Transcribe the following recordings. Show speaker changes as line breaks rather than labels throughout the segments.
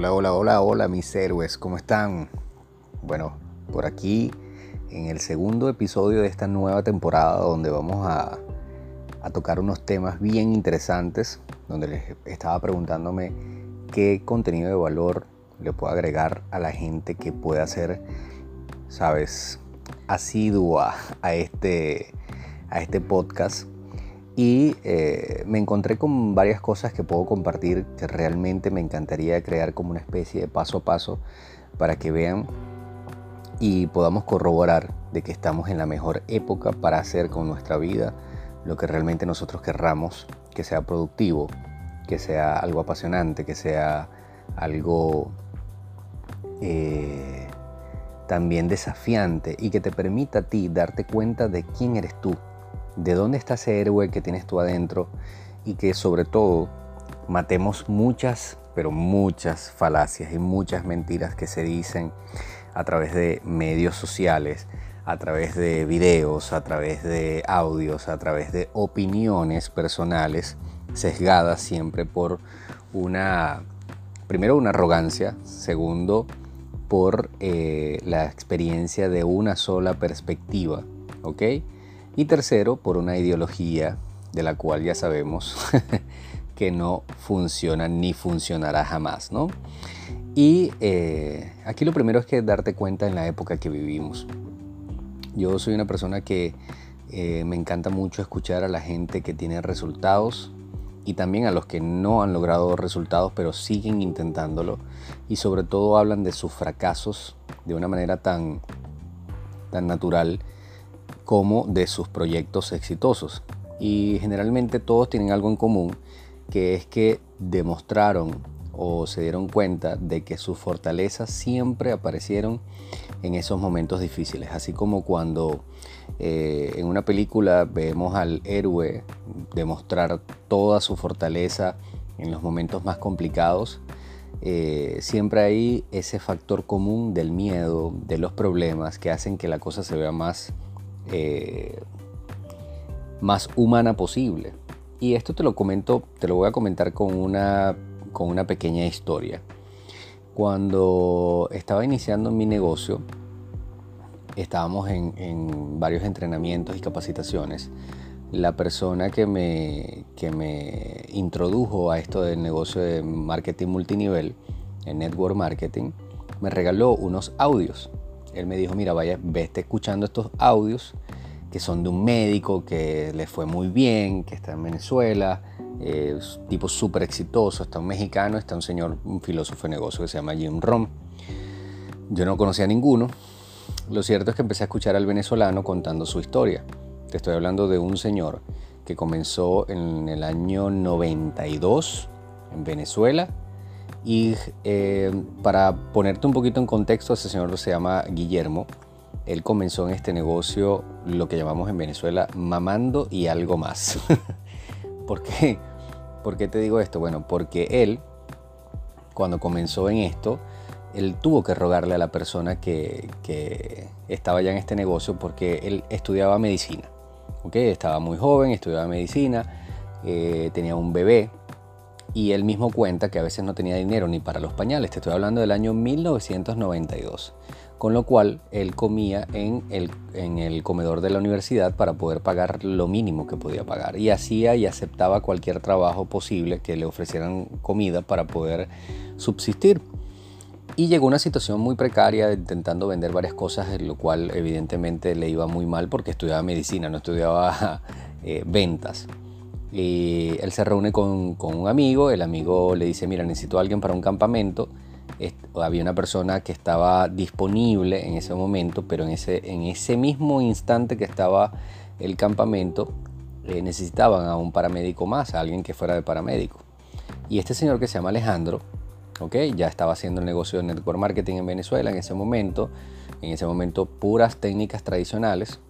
Hola, hola, hola, hola mis héroes, ¿cómo están? Bueno, por aquí en el segundo episodio de esta nueva temporada donde vamos a, tocar unos temas bien interesantes, donde les estaba preguntándome qué contenido de valor le puedo agregar a la gente que pueda ser, sabes, asidua a este, a este podcast y eh, me encontré con varias cosas que puedo compartir que realmente me encantaría crear como una especie de paso a paso para que vean y podamos corroborar de que estamos en la mejor época para hacer con nuestra vida lo que realmente nosotros querramos, que sea productivo, que sea algo apasionante, que sea algo eh, también desafiante y que te permita a ti darte cuenta de quién eres tú de dónde está ese héroe que tienes tú adentro y que sobre todo matemos muchas, pero muchas falacias y muchas mentiras que se dicen a través de medios sociales, a través de videos, a través de audios, a través de opiniones personales sesgadas siempre por una, primero una arrogancia, segundo por eh, la experiencia de una sola perspectiva, ¿ok? Y tercero, por una ideología de la cual ya sabemos que no funciona ni funcionará jamás, ¿no? Y eh, aquí lo primero es que darte cuenta en la época que vivimos. Yo soy una persona que eh, me encanta mucho escuchar a la gente que tiene resultados y también a los que no han logrado resultados pero siguen intentándolo y sobre todo hablan de sus fracasos de una manera tan, tan natural como de sus proyectos exitosos. Y generalmente todos tienen algo en común, que es que demostraron o se dieron cuenta de que sus fortalezas siempre aparecieron en esos momentos difíciles. Así como cuando eh, en una película vemos al héroe demostrar toda su fortaleza en los momentos más complicados, eh, siempre hay ese factor común del miedo, de los problemas que hacen que la cosa se vea más eh, más humana posible. Y esto te lo comento, te lo voy a comentar con una, con una pequeña historia. Cuando estaba iniciando mi negocio, estábamos en, varios entrenamientos y capacitaciones. La persona que me, que me introdujo a esto del negocio de marketing multinivel, en network marketing, me regaló unos audios él me dijo, mira, vaya, vete escuchando estos audios que son de un médico que le fue muy bien, que está en Venezuela, es tipo súper exitoso, está un mexicano, está un señor, un filósofo de negocio que se llama Jim Rom. Yo no conocía a ninguno. Lo cierto es que empecé a escuchar al venezolano contando su historia. Te estoy hablando de un señor que comenzó en el año 92 en Venezuela y eh, para ponerte un poquito en contexto, ese señor se llama Guillermo. Él comenzó en este negocio, lo que llamamos en Venezuela, mamando y algo más. ¿Por qué? ¿Por qué te digo esto? Bueno, porque él, cuando comenzó en esto, él tuvo que rogarle a la persona que, estaba ya en este negocio porque él estudiaba medicina. ¿okay? Estaba muy joven, estudiaba medicina, eh, tenía un bebé y él mismo cuenta que a veces no tenía dinero ni para los pañales. Te estoy hablando del año 1992. Con lo cual él comía en el, comedor de la universidad para poder pagar lo mínimo que podía pagar. Y hacía y aceptaba cualquier trabajo posible que le ofrecieran comida para poder subsistir. Y llegó una situación muy precaria intentando vender varias cosas, en lo cual evidentemente le iba muy mal porque estudiaba medicina, no estudiaba eh, ventas. Y él se reúne con, un amigo, el amigo le dice, mira, necesito a alguien para un campamento. Había una persona que estaba disponible en ese momento, pero en ese, en ese mismo instante que estaba el campamento, eh, necesitaban a un paramédico más, a alguien que fuera de paramédico. Y este señor que se llama Alejandro, okay, ya estaba haciendo el negocio de network marketing en Venezuela en ese momento, en ese momento puras técnicas tradicionales.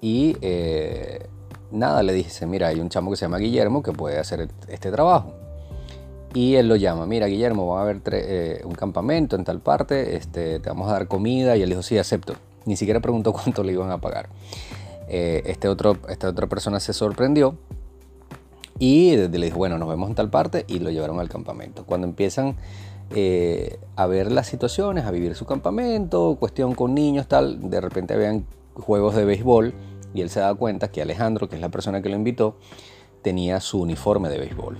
Y eh, nada, le dije, mira, hay un chamo que se llama Guillermo que puede hacer este trabajo. Y él lo llama, mira Guillermo, va a haber eh, un campamento en tal parte, este, te vamos a dar comida. Y él dijo, sí, acepto. Ni siquiera preguntó cuánto le iban a pagar. Eh, este otro, esta otra persona se sorprendió y le dijo, bueno, nos vemos en tal parte y lo llevaron al campamento. Cuando empiezan eh, a ver las situaciones, a vivir su campamento, cuestión con niños, tal. De repente habían juegos de béisbol y él se da cuenta que Alejandro, que es la persona que lo invitó, tenía su uniforme de béisbol.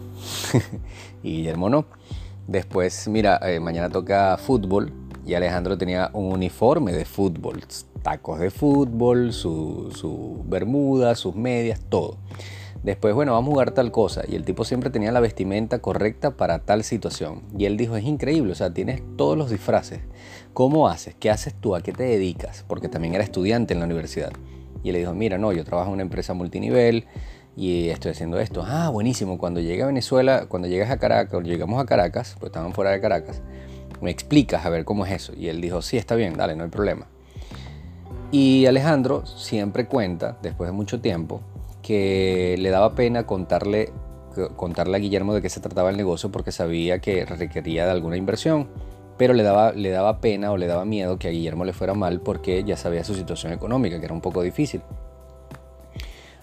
y Guillermo no. Después, mira, eh, mañana toca fútbol y Alejandro tenía un uniforme de fútbol, tacos de fútbol, su, su bermuda, sus medias, todo. Después, bueno, vamos a jugar tal cosa. Y el tipo siempre tenía la vestimenta correcta para tal situación. Y él dijo, es increíble, o sea, tienes todos los disfraces. ¿Cómo haces? ¿Qué haces tú? ¿A qué te dedicas? Porque también era estudiante en la universidad. Y le dijo, mira, no, yo trabajo en una empresa multinivel y estoy haciendo esto. Ah, buenísimo. Cuando llegue a Venezuela, cuando llegas a Caracas, o llegamos a Caracas, pues estaban fuera de Caracas, me explicas a ver cómo es eso. Y él dijo, sí, está bien, dale, no hay problema. Y Alejandro siempre cuenta, después de mucho tiempo, que le daba pena contarle, contarle a Guillermo de qué se trataba el negocio porque sabía que requería de alguna inversión, pero le daba, le daba pena o le daba miedo que a Guillermo le fuera mal porque ya sabía su situación económica, que era un poco difícil.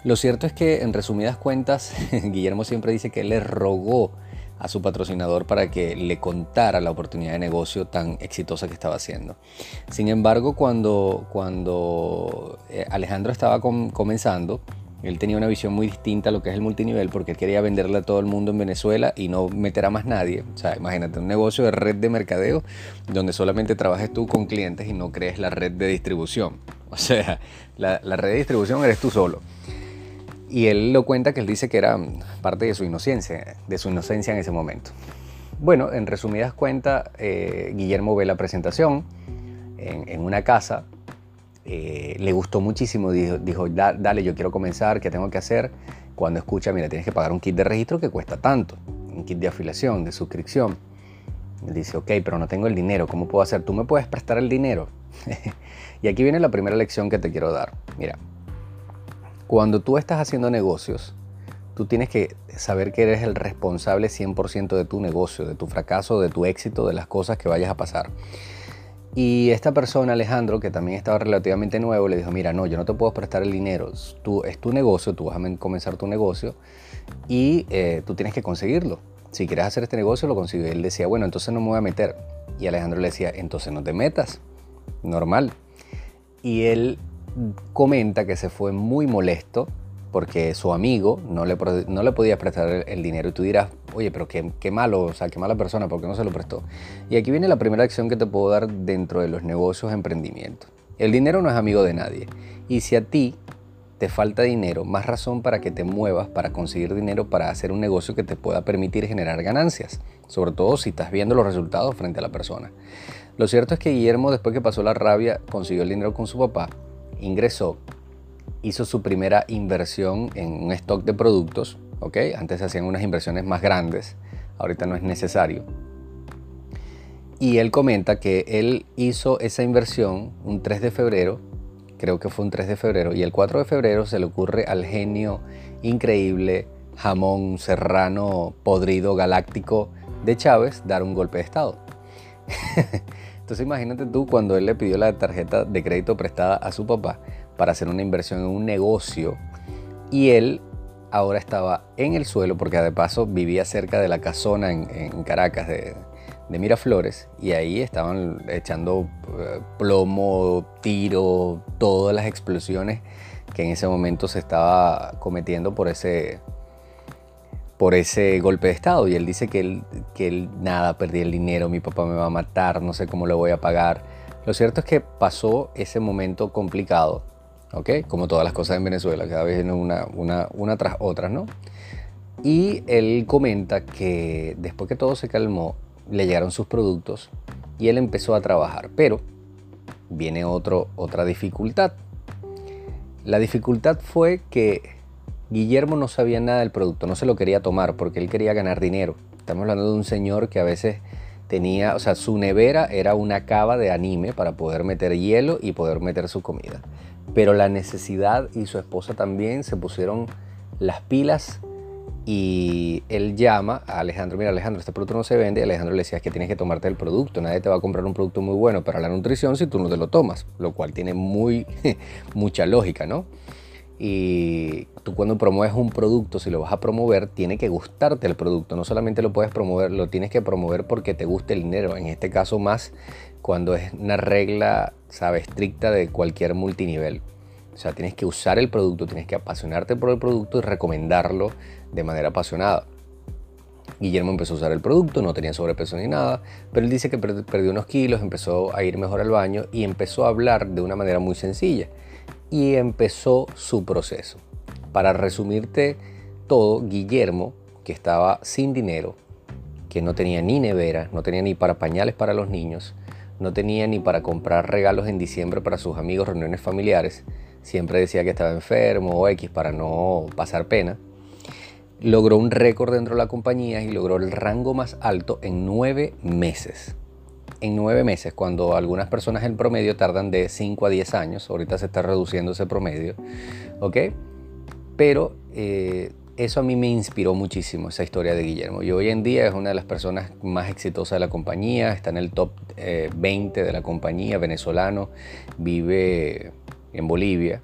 Lo cierto es que, en resumidas cuentas, Guillermo siempre dice que le rogó a su patrocinador para que le contara la oportunidad de negocio tan exitosa que estaba haciendo. Sin embargo, cuando, cuando eh, Alejandro estaba comenzando, él tenía una visión muy distinta a lo que es el multinivel porque él quería venderle a todo el mundo en Venezuela y no meter a más nadie. O sea, imagínate un negocio de red de mercadeo donde solamente trabajes tú con clientes y no crees la red de distribución. O sea, la, red de distribución eres tú solo. Y él lo cuenta que él dice que era parte de su inocencia, de su inocencia en ese momento. Bueno, en resumidas cuentas, eh, Guillermo ve la presentación en, en una casa eh, le gustó muchísimo, dijo, dale, yo quiero comenzar, ¿qué tengo que hacer? Cuando escucha, mira, tienes que pagar un kit de registro que cuesta tanto, un kit de afiliación, de suscripción. Él dice, ok, pero no tengo el dinero, ¿cómo puedo hacer? ¿Tú me puedes prestar el dinero? y aquí viene la primera lección que te quiero dar. Mira, cuando tú estás haciendo negocios, tú tienes que saber que eres el responsable 100% de tu negocio, de tu fracaso, de tu éxito, de las cosas que vayas a pasar. Y esta persona, Alejandro, que también estaba relativamente nuevo, le dijo, mira, no, yo no te puedo prestar el dinero, tú, es tu negocio, tú vas a comenzar tu negocio y eh, tú tienes que conseguirlo. Si quieres hacer este negocio, lo consigues. Él decía, bueno, entonces no me voy a meter. Y Alejandro le decía, entonces no te metas, normal. Y él comenta que se fue muy molesto porque su amigo no le, no le podía prestar el, dinero. Y tú dirás, oye, pero qué, malo, o sea, qué mala persona, porque no se lo prestó? Y aquí viene la primera acción que te puedo dar dentro de los negocios, emprendimiento. El dinero no es amigo de nadie. Y si a ti te falta dinero, más razón para que te muevas para conseguir dinero para hacer un negocio que te pueda permitir generar ganancias, sobre todo si estás viendo los resultados frente a la persona. Lo cierto es que Guillermo, después que pasó la rabia, consiguió el dinero con su papá, ingresó, hizo su primera inversión en un stock de productos, ¿ok? Antes se hacían unas inversiones más grandes, ahorita no es necesario. Y él comenta que él hizo esa inversión un 3 de febrero, creo que fue un 3 de febrero, y el 4 de febrero se le ocurre al genio increíble, jamón serrano podrido galáctico de Chávez dar un golpe de Estado. Entonces imagínate tú cuando él le pidió la tarjeta de crédito prestada a su papá, para hacer una inversión en un negocio y él ahora estaba en el suelo porque de paso vivía cerca de la casona en, Caracas de, Miraflores y ahí estaban echando eh, plomo, tiro, todas las explosiones que en ese momento se estaba cometiendo por ese, por ese golpe de estado y él dice que él, que él nada, perdí el dinero, mi papá me va a matar, no sé cómo lo voy a pagar. Lo cierto es que pasó ese momento complicado como todas las cosas en Venezuela, cada vez una, una, una tras otra, ¿no? Y él comenta que después que todo se calmó, le llegaron sus productos y él empezó a trabajar. Pero viene otro, otra dificultad. La dificultad fue que Guillermo no sabía nada del producto, no se lo quería tomar porque él quería ganar dinero. Estamos hablando de un señor que a veces tenía, o sea, su nevera era una cava de anime para poder meter hielo y poder meter su comida pero la necesidad y su esposa también se pusieron las pilas y él llama a Alejandro, mira Alejandro, este producto no se vende, Alejandro le decía que tienes que tomarte el producto, nadie te va a comprar un producto muy bueno para la nutrición si tú no te lo tomas, lo cual tiene muy, mucha lógica, ¿no? Y tú cuando promueves un producto, si lo vas a promover, tiene que gustarte el producto. No solamente lo puedes promover, lo tienes que promover porque te guste el dinero. En este caso más cuando es una regla, sabe, estricta de cualquier multinivel. O sea, tienes que usar el producto, tienes que apasionarte por el producto y recomendarlo de manera apasionada. Guillermo empezó a usar el producto, no tenía sobrepeso ni nada, pero él dice que perdió unos kilos, empezó a ir mejor al baño y empezó a hablar de una manera muy sencilla y empezó su proceso. Para resumirte todo, Guillermo, que estaba sin dinero, que no tenía ni nevera, no tenía ni para pañales para los niños, no tenía ni para comprar regalos en diciembre para sus amigos, reuniones familiares, siempre decía que estaba enfermo o X para no pasar pena, logró un récord dentro de la compañía y logró el rango más alto en nueve meses. En nueve meses, cuando algunas personas en promedio tardan de 5 a 10 años, ahorita se está reduciendo ese promedio, ¿ok? Pero eh, eso a mí me inspiró muchísimo, esa historia de Guillermo. Y hoy en día es una de las personas más exitosas de la compañía, está en el top 20 eh, de la compañía, venezolano, vive en Bolivia.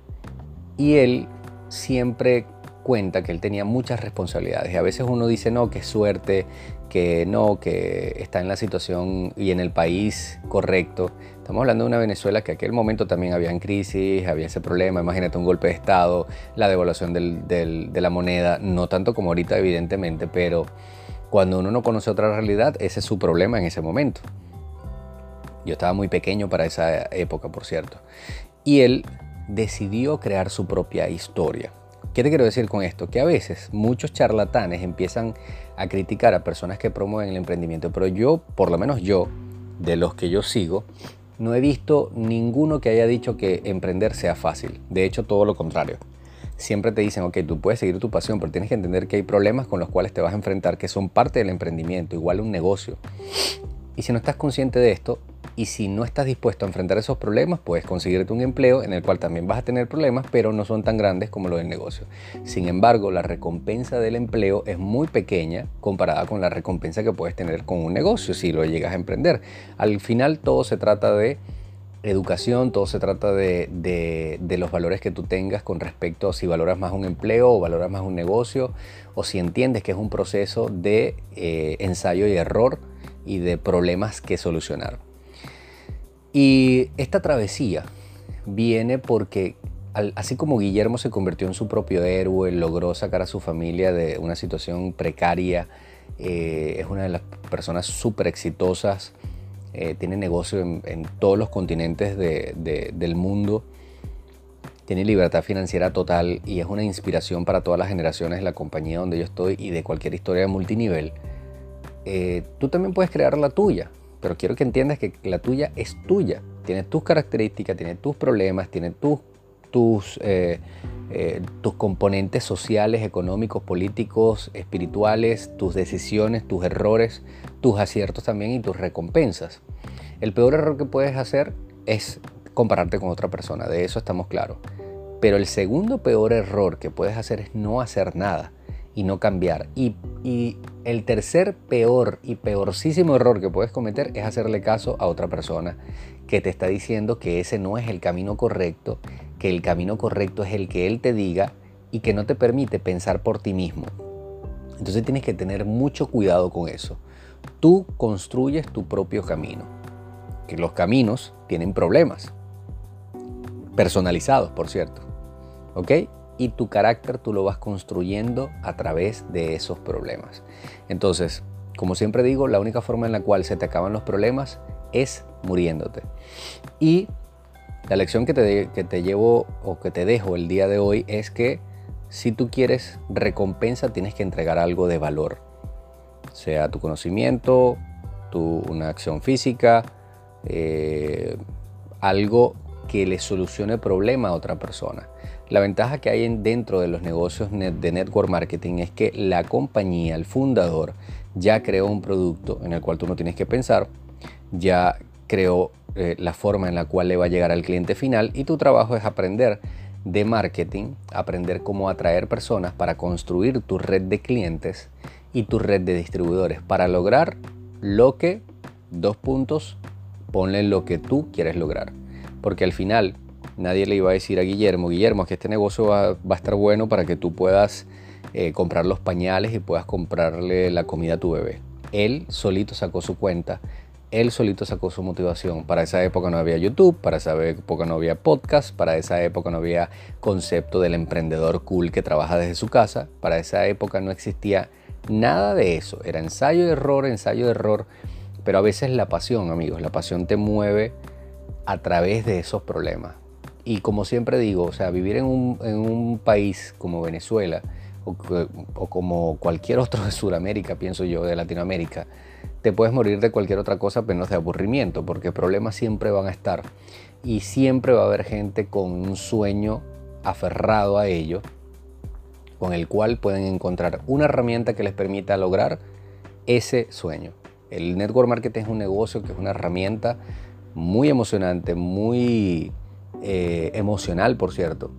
Y él siempre cuenta que él tenía muchas responsabilidades. Y a veces uno dice, no, que suerte, que no, que está en la situación y en el país correcto. Estamos hablando de una Venezuela que aquel momento también había en crisis, había ese problema, imagínate un golpe de Estado, la devaluación de la moneda, no tanto como ahorita evidentemente, pero cuando uno no conoce otra realidad, ese es su problema en ese momento. Yo estaba muy pequeño para esa época, por cierto. Y él decidió crear su propia historia. ¿Qué te quiero decir con esto? Que a veces muchos charlatanes empiezan a criticar a personas que promueven el emprendimiento, pero yo, por lo menos yo, de los que yo sigo, no he visto ninguno que haya dicho que emprender sea fácil. De hecho, todo lo contrario. Siempre te dicen, ok, tú puedes seguir tu pasión, pero tienes que entender que hay problemas con los cuales te vas a enfrentar que son parte del emprendimiento, igual un negocio. Y si no estás consciente de esto, y si no estás dispuesto a enfrentar esos problemas, puedes conseguirte un empleo en el cual también vas a tener problemas, pero no son tan grandes como los del negocio. Sin embargo, la recompensa del empleo es muy pequeña comparada con la recompensa que puedes tener con un negocio si lo llegas a emprender. Al final todo se trata de educación, todo se trata de, los valores que tú tengas con respecto a si valoras más un empleo o valoras más un negocio, o si entiendes que es un proceso de eh, ensayo y error y de problemas que solucionar. Y esta travesía viene porque así como Guillermo se convirtió en su propio héroe, logró sacar a su familia de una situación precaria, eh, es una de las personas súper exitosas, eh, tiene negocio en, todos los continentes del mundo, tiene libertad financiera total y es una inspiración para todas las generaciones de la compañía donde yo estoy y de cualquier historia de multinivel. Eh, tú también puedes crear la tuya pero quiero que entiendas que la tuya es tuya. Tiene tus características, tiene tus problemas, tiene tus, tus, eh, eh, tus componentes sociales, económicos, políticos, espirituales, tus decisiones, tus errores, tus aciertos también y tus recompensas. El peor error que puedes hacer es compararte con otra persona, de eso estamos claros. Pero el segundo peor error que puedes hacer es no hacer nada y no cambiar. Y, el tercer peor y peorcísimo error que puedes cometer es hacerle caso a otra persona que te está diciendo que ese no es el camino correcto, que el camino correcto es el que él te diga y que no te permite pensar por ti mismo. Entonces tienes que tener mucho cuidado con eso. Tú construyes tu propio camino. Que los caminos tienen problemas. Personalizados, por cierto. ¿Ok? Y tu carácter tú lo vas construyendo a través de esos problemas. Entonces, como siempre digo, la única forma en la cual se te acaban los problemas es muriéndote. Y la lección que te, que te llevo o que te dejo el día de hoy es que si tú quieres recompensa tienes que entregar algo de valor. Sea tu conocimiento, tu, una acción física, eh, algo que le solucione problema a otra persona. La ventaja que hay dentro de los negocios de network marketing es que la compañía, el fundador, ya creó un producto en el cual tú no tienes que pensar, ya creó eh, la forma en la cual le va a llegar al cliente final y tu trabajo es aprender de marketing, aprender cómo atraer personas para construir tu red de clientes y tu red de distribuidores para lograr lo que, dos puntos, ponle lo que tú quieres lograr. Porque al final nadie le iba a decir a Guillermo, Guillermo, que este negocio va, a estar bueno para que tú puedas eh, comprar los pañales y puedas comprarle la comida a tu bebé. Él solito sacó su cuenta, él solito sacó su motivación. Para esa época no había YouTube, para esa época no había podcast, para esa época no había concepto del emprendedor cool que trabaja desde su casa, para esa época no existía nada de eso. Era ensayo de error, ensayo de error, pero a veces la pasión, amigos, la pasión te mueve a través de esos problemas. Y como siempre digo, o sea, vivir en un, país como Venezuela o, como cualquier otro de Sudamérica, pienso yo, de Latinoamérica, te puedes morir de cualquier otra cosa menos de aburrimiento, porque problemas siempre van a estar. Y siempre va a haber gente con un sueño aferrado a ello, con el cual pueden encontrar una herramienta que les permita lograr ese sueño. El network marketing es un negocio que es una herramienta muy emocionante, muy eh, emocional, por cierto,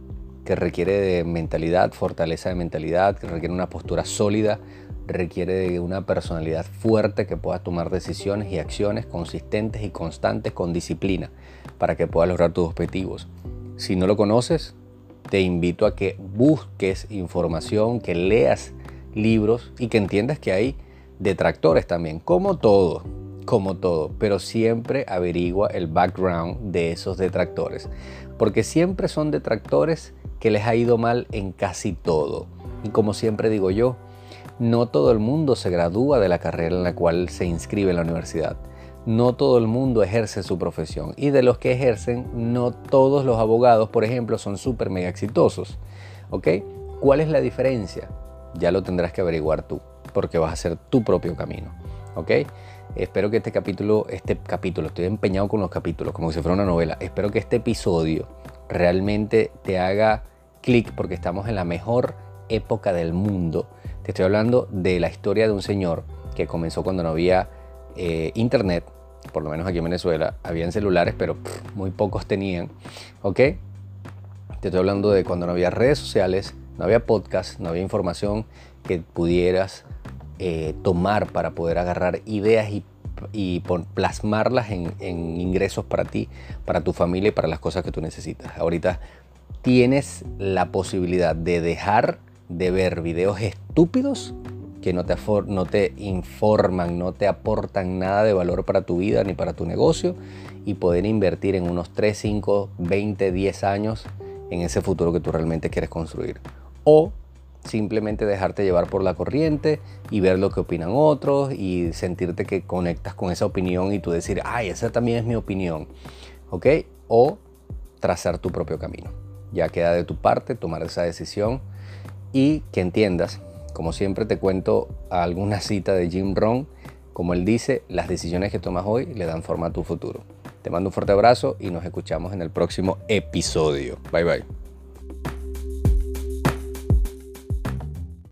que requiere de mentalidad, fortaleza de mentalidad, que requiere una postura sólida, requiere de una personalidad fuerte que pueda tomar decisiones y acciones consistentes y constantes con disciplina para que puedas lograr tus objetivos. Si no lo conoces, te invito a que busques información, que leas libros y que entiendas que hay detractores también, como todo como todo, pero siempre averigua el background de esos detractores, porque siempre son detractores que les ha ido mal en casi todo. Y como siempre digo yo, no todo el mundo se gradúa de la carrera en la cual se inscribe en la universidad. No todo el mundo ejerce su profesión. Y de los que ejercen, no todos los abogados, por ejemplo, son súper mega exitosos. ¿Ok? ¿Cuál es la diferencia? Ya lo tendrás que averiguar tú, porque vas a hacer tu propio camino. ¿Ok? Espero que este capítulo, este capítulo, estoy empeñado con los capítulos, como si fuera una novela. Espero que este episodio realmente te haga clic porque estamos en la mejor época del mundo. Te estoy hablando de la historia de un señor que comenzó cuando no había eh, internet, por lo menos aquí en Venezuela, habían celulares, pero muy pocos tenían, ¿ok? Te estoy hablando de cuando no había redes sociales, no había podcast, no había información que pudieras eh, tomar para poder agarrar ideas y, plasmarlas en, en, ingresos para ti, para tu familia y para las cosas que tú necesitas. Ahorita tienes la posibilidad de dejar de ver videos estúpidos que no te, no te informan, no te aportan nada de valor para tu vida ni para tu negocio y poder invertir en unos 3, 5, 20, 10 años en ese futuro que tú realmente quieres construir. O simplemente dejarte llevar por la corriente y ver lo que opinan otros y sentirte que conectas con esa opinión y tú decir, ay, esa también es mi opinión, ¿ok? O trazar tu propio camino. Ya queda de tu parte tomar esa decisión y que entiendas, como siempre te cuento alguna cita de Jim Rohn, como él dice, las decisiones que tomas hoy le dan forma a tu futuro. Te mando un fuerte abrazo y nos escuchamos en el próximo episodio. Bye bye.